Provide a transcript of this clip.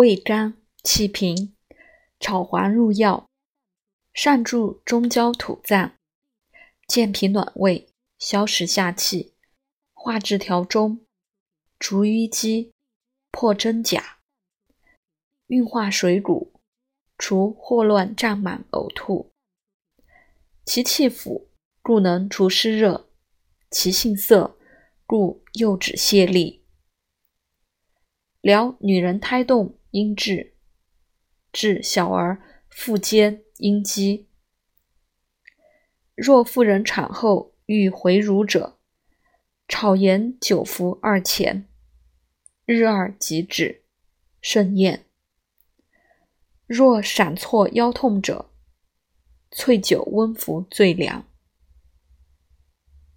味甘气平，炒黄入药，善助中焦土脏，健脾暖胃，消食下气，化滞调中，除淤积，破真假，运化水谷，除霍乱胀满呕吐。其气腐，故能除湿热；其性涩，故诱止泄痢。疗女人胎动。阴滞，治小儿腹坚阴积。若妇人产后欲回乳者，炒盐久服二钱，日二即止，甚验。若闪挫腰痛者，淬酒温服最良。